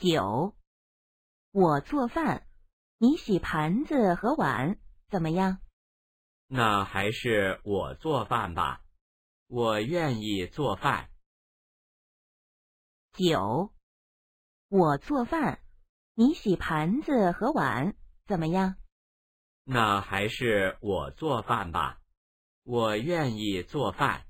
九我做饭你洗盘子和碗怎么样？那还是我做饭吧我愿意做饭。九我做饭你洗盘子和碗怎么样？那还是我做饭吧我愿意做饭。